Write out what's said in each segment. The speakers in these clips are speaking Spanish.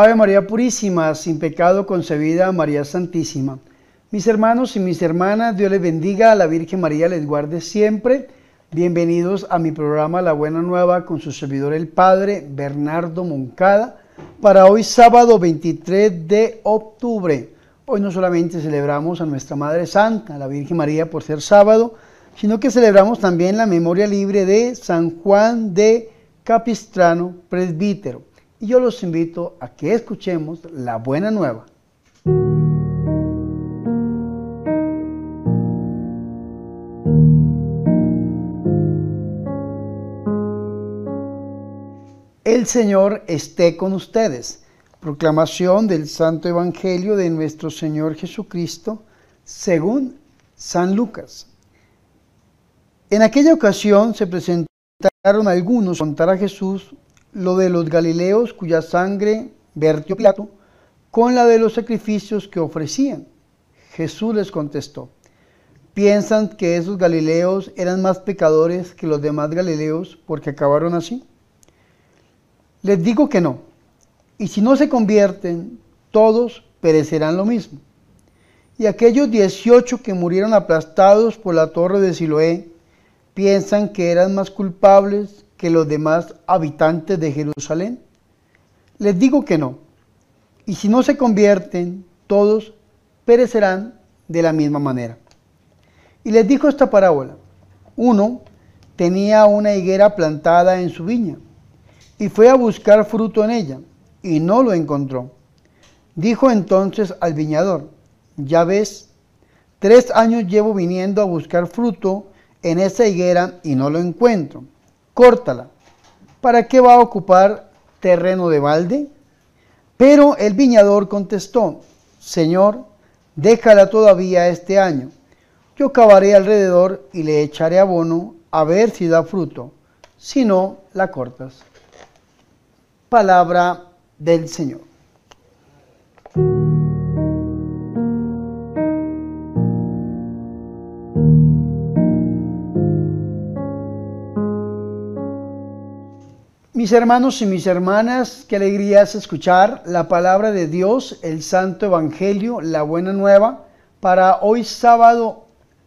Ave María Purísima, sin pecado concebida, María Santísima. Mis hermanos y mis hermanas, Dios les bendiga, la Virgen María les guarde siempre. Bienvenidos a mi programa La Buena Nueva con su servidor el Padre Bernardo Moncada para hoy sábado 23 de octubre. Hoy no solamente celebramos a nuestra Madre Santa, la Virgen María por ser sábado, sino que celebramos también la memoria libre de San Juan de Capistrano, presbítero. Y yo los invito a que escuchemos la buena nueva. El Señor esté con ustedes. Proclamación del Santo Evangelio de nuestro Señor Jesucristo según San Lucas. En aquella ocasión se presentaron algunos a contar a Jesús lo de los Galileos cuya sangre vertió Pilato con la de los sacrificios que ofrecían. Jesús les contestó, ¿piensan que esos Galileos eran más pecadores que los demás Galileos porque acabaron así? Les digo que no. Y si no se convierten, todos perecerán lo mismo. Y aquellos 18 que murieron aplastados por la torre de Siloé, piensan que eran más culpables que los demás habitantes de Jerusalén? Les digo que no. Y si no se convierten, todos perecerán de la misma manera. Y les dijo esta parábola. Uno tenía una higuera plantada en su viña y fue a buscar fruto en ella y no lo encontró. Dijo entonces al viñador, ya ves, tres años llevo viniendo a buscar fruto en esa higuera y no lo encuentro córtala. ¿Para qué va a ocupar terreno de balde? Pero el viñador contestó, Señor, déjala todavía este año. Yo cavaré alrededor y le echaré abono a ver si da fruto. Si no, la cortas. Palabra del Señor. Mis hermanos y mis hermanas, qué alegría es escuchar la palabra de Dios, el Santo Evangelio, la Buena Nueva, para hoy sábado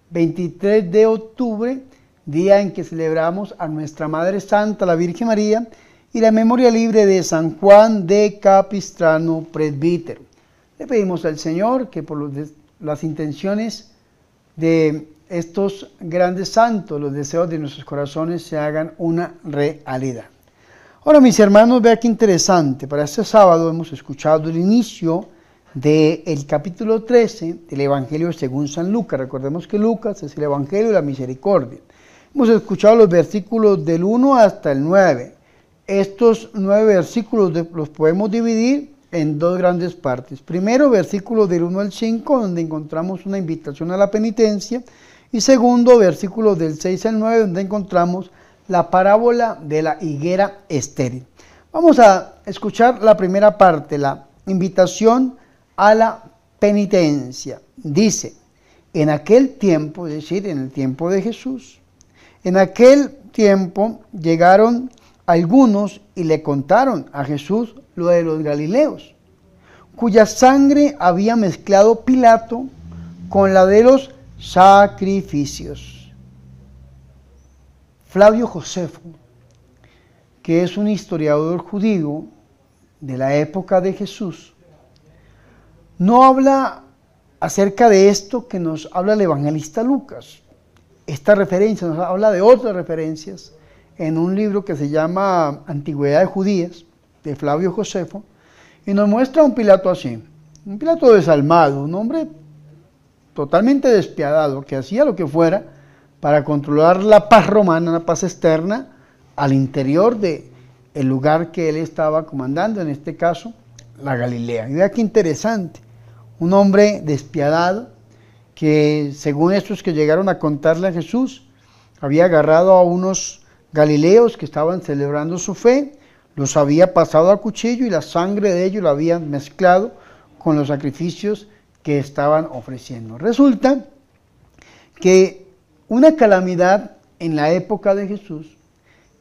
23 de octubre, día en que celebramos a nuestra Madre Santa, la Virgen María, y la memoria libre de San Juan de Capistrano, presbítero. Le pedimos al Señor que por las intenciones de estos grandes santos, los deseos de nuestros corazones se hagan una realidad. Ahora, mis hermanos, vea qué interesante. Para este sábado hemos escuchado el inicio del capítulo 13 del Evangelio según San Lucas. Recordemos que Lucas es el Evangelio de la Misericordia. Hemos escuchado los versículos del 1 hasta el 9. Estos nueve versículos los podemos dividir en dos grandes partes. Primero, versículos del 1 al 5, donde encontramos una invitación a la penitencia. Y segundo, versículos del 6 al 9, donde encontramos la parábola de la higuera estéril. Vamos a escuchar la primera parte, la invitación a la penitencia. Dice, en aquel tiempo, es decir, en el tiempo de Jesús, en aquel tiempo llegaron algunos y le contaron a Jesús lo de los Galileos, cuya sangre había mezclado Pilato con la de los sacrificios. Flavio Josefo, que es un historiador judío de la época de Jesús, no habla acerca de esto que nos habla el evangelista Lucas. Esta referencia nos habla de otras referencias en un libro que se llama Antigüedades Judías, de Flavio Josefo, y nos muestra un Pilato así, un Pilato desalmado, un hombre totalmente despiadado, que hacía lo que fuera para controlar la paz romana, la paz externa, al interior del el lugar que él estaba comandando, en este caso, la Galilea. Y vea qué interesante, un hombre despiadado que, según estos que llegaron a contarle a Jesús, había agarrado a unos galileos que estaban celebrando su fe, los había pasado a cuchillo y la sangre de ellos la habían mezclado con los sacrificios que estaban ofreciendo. Resulta que una calamidad en la época de Jesús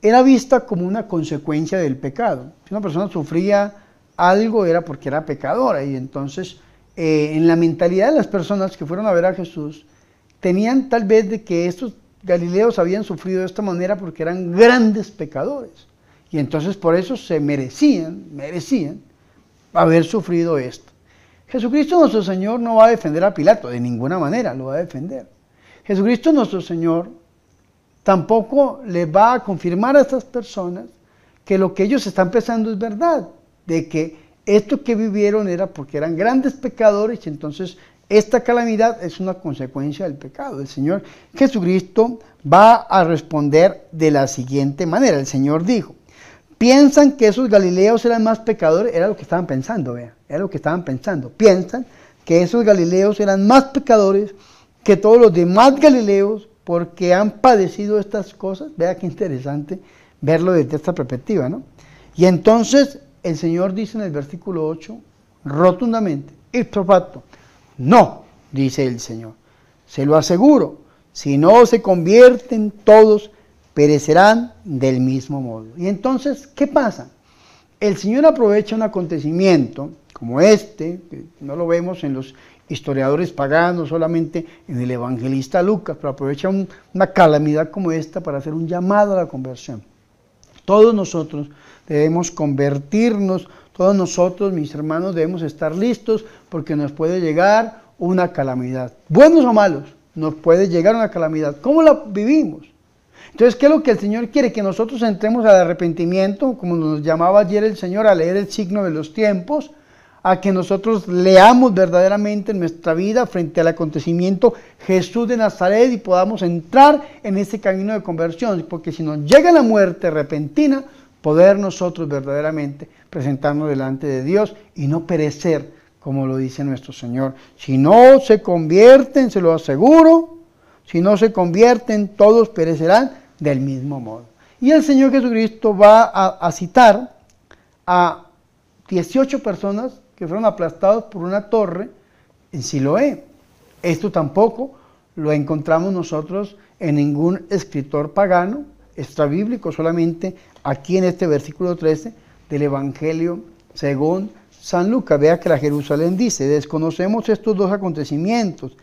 era vista como una consecuencia del pecado. Si una persona sufría algo era porque era pecadora. Y entonces, eh, en la mentalidad de las personas que fueron a ver a Jesús, tenían tal vez de que estos galileos habían sufrido de esta manera porque eran grandes pecadores. Y entonces por eso se merecían, merecían haber sufrido esto. Jesucristo nuestro Señor no va a defender a Pilato, de ninguna manera lo va a defender. Jesucristo nuestro Señor tampoco le va a confirmar a estas personas que lo que ellos están pensando es verdad, de que esto que vivieron era porque eran grandes pecadores y entonces esta calamidad es una consecuencia del pecado. El Señor Jesucristo va a responder de la siguiente manera. El Señor dijo, piensan que esos galileos eran más pecadores, era lo que estaban pensando, vea, era lo que estaban pensando. Piensan que esos galileos eran más pecadores que todos los demás galileos porque han padecido estas cosas. Vea qué interesante verlo desde esta perspectiva, ¿no? Y entonces el Señor dice en el versículo 8, rotundamente, ipso facto, no, dice el Señor. Se lo aseguro, si no se convierten todos, perecerán del mismo modo. Y entonces, ¿qué pasa? El Señor aprovecha un acontecimiento como este, que no lo vemos en los historiadores paganos, solamente en el evangelista Lucas, pero aprovecha una calamidad como esta para hacer un llamado a la conversión. Todos nosotros debemos convertirnos, todos nosotros, mis hermanos, debemos estar listos porque nos puede llegar una calamidad. Buenos o malos, nos puede llegar una calamidad. ¿Cómo la vivimos? Entonces, ¿qué es lo que el Señor quiere? Que nosotros entremos al arrepentimiento, como nos llamaba ayer el Señor, a leer el signo de los tiempos, a que nosotros leamos verdaderamente nuestra vida frente al acontecimiento Jesús de Nazaret y podamos entrar en ese camino de conversión, porque si nos llega la muerte repentina, poder nosotros verdaderamente presentarnos delante de Dios y no perecer, como lo dice nuestro Señor. Si no se convierten, se lo aseguro, si no se convierten, todos perecerán del mismo modo. Y el Señor Jesucristo va a, citar a 18 personas que fueron aplastados por una torre en Siloé. Esto tampoco lo encontramos nosotros en ningún escritor pagano, extrabíblico, solamente aquí en este versículo 13 del Evangelio según San Lucas. Vea que la Jerusalén dice, desconocemos estos dos acontecimientos,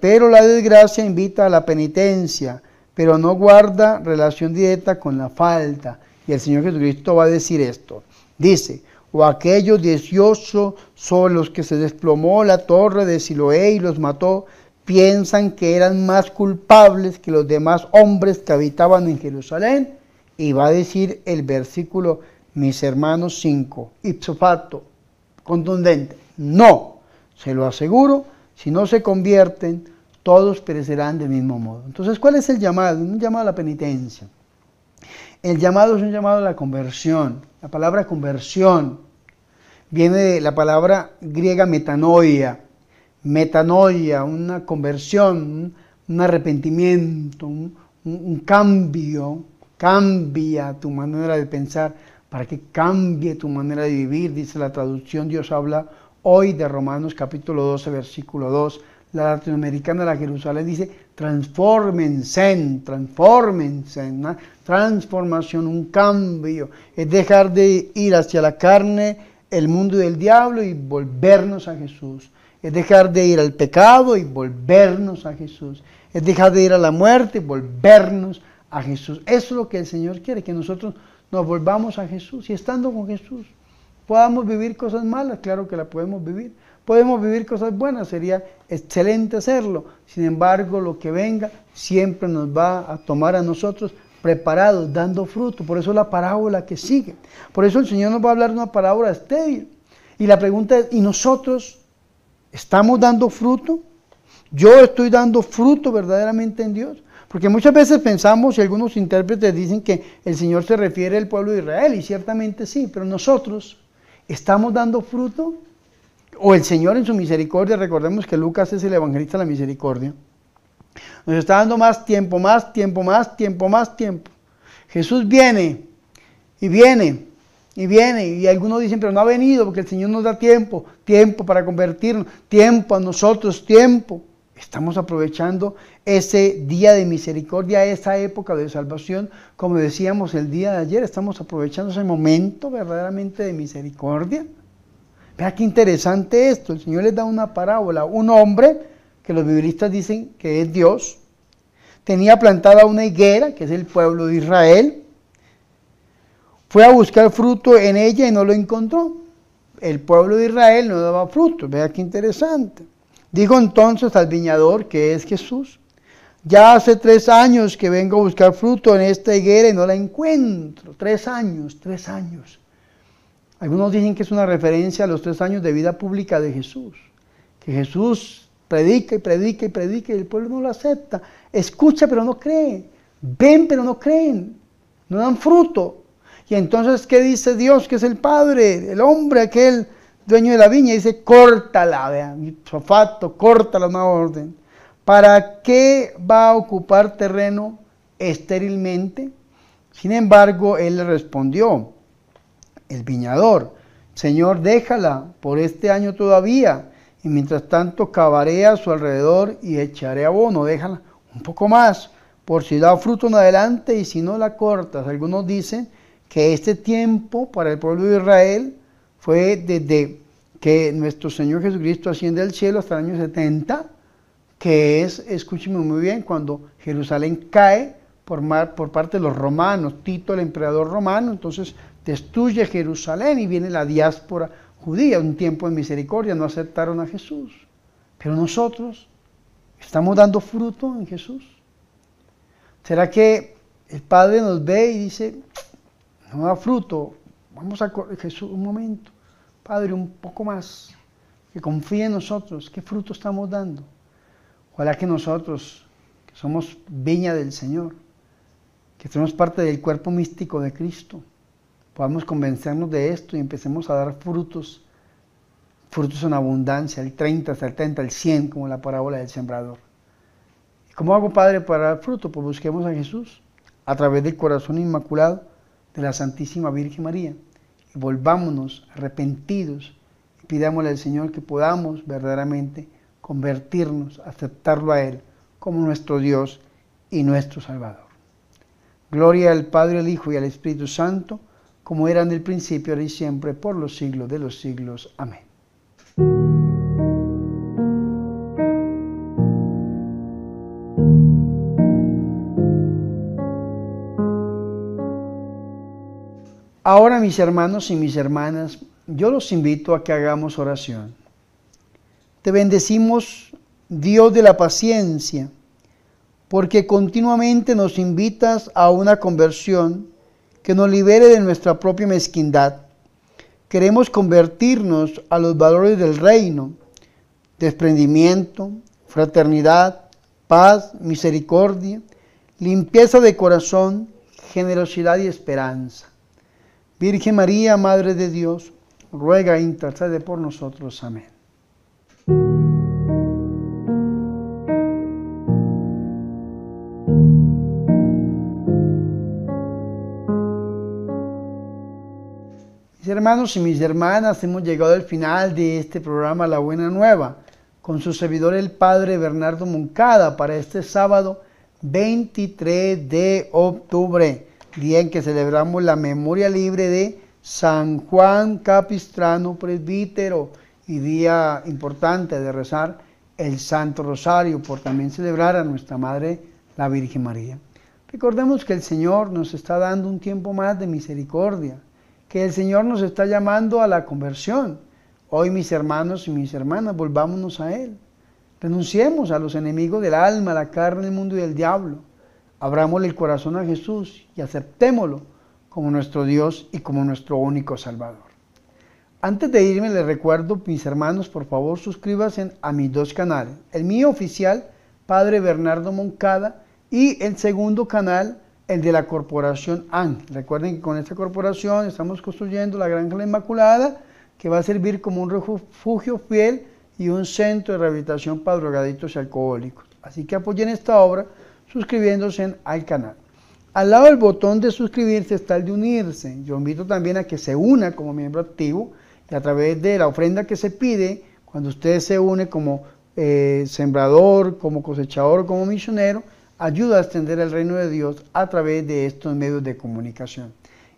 pero la desgracia invita a la penitencia, pero no guarda relación directa con la falta. Y el Señor Jesucristo va a decir esto. Dice, o aquellos dieciocho son los que se desplomó la torre de Siloé y los mató, piensan que eran más culpables que los demás hombres que habitaban en Jerusalén. Y va a decir el versículo, mis hermanos 5, ipso facto, contundente, no, se lo aseguro, si no se convierten, todos perecerán del mismo modo. Entonces, ¿cuál es el llamado? Un llamado a la penitencia. El llamado es un llamado a la conversión. La palabra conversión viene de la palabra griega metanoia, metanoia, una conversión, un, arrepentimiento, un, cambio, cambia tu manera de pensar para que cambie tu manera de vivir, dice la traducción, Dios habla hoy de Romanos capítulo 12, versículo 2. La latinoamericana la Jerusalén dice, transfórmense, transfórmense, una transformación, un cambio, es dejar de ir hacia la carne, el mundo del diablo y volvernos a Jesús es dejar de ir al pecado y volvernos a Jesús. Es dejar de ir a la muerte y volvernos a Jesús. Eso es lo que el Señor quiere, que nosotros nos volvamos a Jesús y estando con Jesús podamos vivir cosas malas, claro que la podemos vivir. Podemos vivir cosas buenas, sería excelente hacerlo. Sin embargo, lo que venga siempre nos va a tomar a nosotros preparados, dando fruto. Por eso la parábola que sigue. Por eso el Señor nos va a hablar de una parábola estéril. Y la pregunta es, ¿y nosotros ¿Estamos dando fruto? ¿Yo estoy dando fruto verdaderamente en Dios? Porque muchas veces pensamos y algunos intérpretes dicen que el Señor se refiere al pueblo de Israel, y ciertamente sí, pero nosotros estamos dando fruto. O el Señor en su misericordia, recordemos que Lucas es el evangelista de la misericordia, nos está dando más tiempo, más tiempo, más tiempo, más tiempo. Jesús viene y viene y viene, y algunos dicen, pero no ha venido porque el Señor nos da tiempo, tiempo para convertirnos, tiempo a nosotros, tiempo. Estamos aprovechando ese día de misericordia, esa época de salvación, como decíamos el día de ayer, estamos aprovechando ese momento verdaderamente de misericordia. Vea qué interesante esto. El Señor les da una parábola. Un hombre, que los biblistas dicen que es Dios, tenía plantada una higuera, que es el pueblo de Israel. Fue a buscar fruto en ella y no lo encontró. El pueblo de Israel no daba fruto. Vea qué interesante. Dijo entonces al viñador, que es Jesús, ya hace tres años que vengo a buscar fruto en esta higuera y no la encuentro. Tres años, tres años. Algunos dicen que es una referencia a los tres años de vida pública de Jesús. Que Jesús predica y predica y predica y el pueblo no lo acepta. Escucha pero no cree. Ven pero no creen. No dan fruto. Y entonces, ¿qué dice Dios? Que es el Padre, el hombre, aquel dueño de la viña. Dice, córtala, vean, sofato, córtala, una orden. ¿Para qué va a ocupar terreno estérilmente? Sin embargo, él le respondió, el viñador, Señor, déjala por este año todavía, y mientras tanto cavaré a su alrededor y echaré abono, déjala un poco más, por si da fruto en adelante y si no la cortas. Algunos dicen que este tiempo para el pueblo de Israel fue desde que nuestro Señor Jesucristo asciende al cielo hasta el año 70, que es, escúcheme muy bien, cuando Jerusalén cae por, por parte de los romanos, Tito el emperador romano, entonces destruye Jerusalén y viene la diáspora judía, un tiempo de misericordia, no aceptaron a Jesús. Pero nosotros estamos dando fruto en Jesús. ¿Será que el Padre nos ve y dice, no da fruto? Vamos a Jesús un momento. Padre, un poco más. Que confíe en nosotros. ¿Qué fruto estamos dando? Ojalá que nosotros, que somos viña del Señor, que somos parte del cuerpo místico de Cristo, podamos convencernos de esto y empecemos a dar frutos, frutos en abundancia, el 30, el 70, el 100, como la parábola del sembrador. ¿Y cómo hago, Padre, para dar fruto? Pues busquemos a Jesús a través del corazón inmaculado de la Santísima Virgen María y volvámonos arrepentidos y pidámosle al Señor que podamos verdaderamente convertirnos, aceptarlo a Él como nuestro Dios y nuestro Salvador. Gloria al Padre, al Hijo y al Espíritu Santo, como era en el principio, ahora y siempre, por los siglos de los siglos. Amén. Ahora, mis hermanos y mis hermanas, yo los invito a que hagamos oración. Te bendecimos, Dios de la paciencia, porque continuamente nos invitas a una conversión que nos libere de nuestra propia mezquindad. Queremos convertirnos a los valores del reino, desprendimiento, fraternidad, paz, misericordia, limpieza de corazón, generosidad y esperanza. Virgen María, Madre de Dios, ruega e intercede por nosotros. Amén. Hermanos y mis hermanas, hemos llegado al final de este programa La Buena Nueva con su servidor el Padre Bernardo Moncada para este sábado 23 de octubre, día en que celebramos la memoria libre de San Juan Capistrano Presbítero y día importante de rezar el Santo Rosario por también celebrar a nuestra Madre la Virgen María. Recordemos que el Señor nos está dando un tiempo más de misericordia que el Señor nos está llamando a la conversión. Hoy mis hermanos y mis hermanas, volvámonos a Él. Renunciemos a los enemigos del alma, la carne, el mundo y el diablo. Abrámosle el corazón a Jesús y aceptémoslo como nuestro Dios y como nuestro único Salvador. Antes de irme les recuerdo, mis hermanos, por favor suscríbanse a mis dos canales. El mío oficial, Padre Bernardo Moncada, y el segundo canal, el de la corporación AN. Recuerden que con esta corporación estamos construyendo la Granja Inmaculada, que va a servir como un refugio fiel y un centro de rehabilitación para drogaditos y alcohólicos. Así que apoyen esta obra suscribiéndose al canal. Al lado del botón de suscribirse está el de unirse. Yo invito también a que se una como miembro activo y a través de la ofrenda que se pide, cuando usted se une como eh, sembrador, como cosechador, como misionero, ayuda a extender el reino de Dios a través de estos medios de comunicación.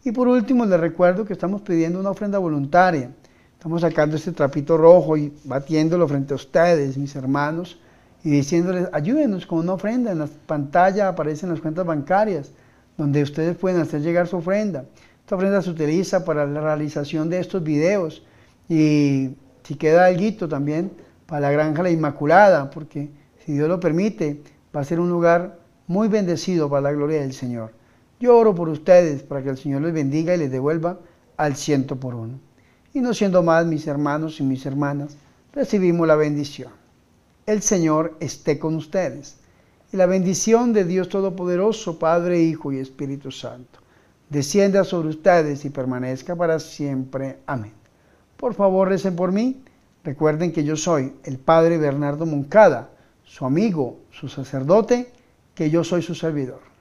Y por último, les recuerdo que estamos pidiendo una ofrenda voluntaria. Estamos sacando este trapito rojo y batiéndolo frente a ustedes, mis hermanos, y diciéndoles, ayúdenos con una ofrenda. En la pantalla aparecen las cuentas bancarias, donde ustedes pueden hacer llegar su ofrenda. Esta ofrenda se utiliza para la realización de estos videos y si queda algo también para la Granja La Inmaculada, porque si Dios lo permite, va a ser un lugar muy bendecido para la gloria del Señor. Yo oro por ustedes para que el Señor les bendiga y les devuelva al ciento por uno. Y no siendo más, mis hermanos y mis hermanas, recibimos la bendición. El Señor esté con ustedes. Y la bendición de Dios Todopoderoso, Padre, Hijo y Espíritu Santo, descienda sobre ustedes y permanezca para siempre. Amén. Por favor, recen por mí. Recuerden que yo soy el Padre Bernardo Moncada, su amigo, su sacerdote, que yo soy su servidor.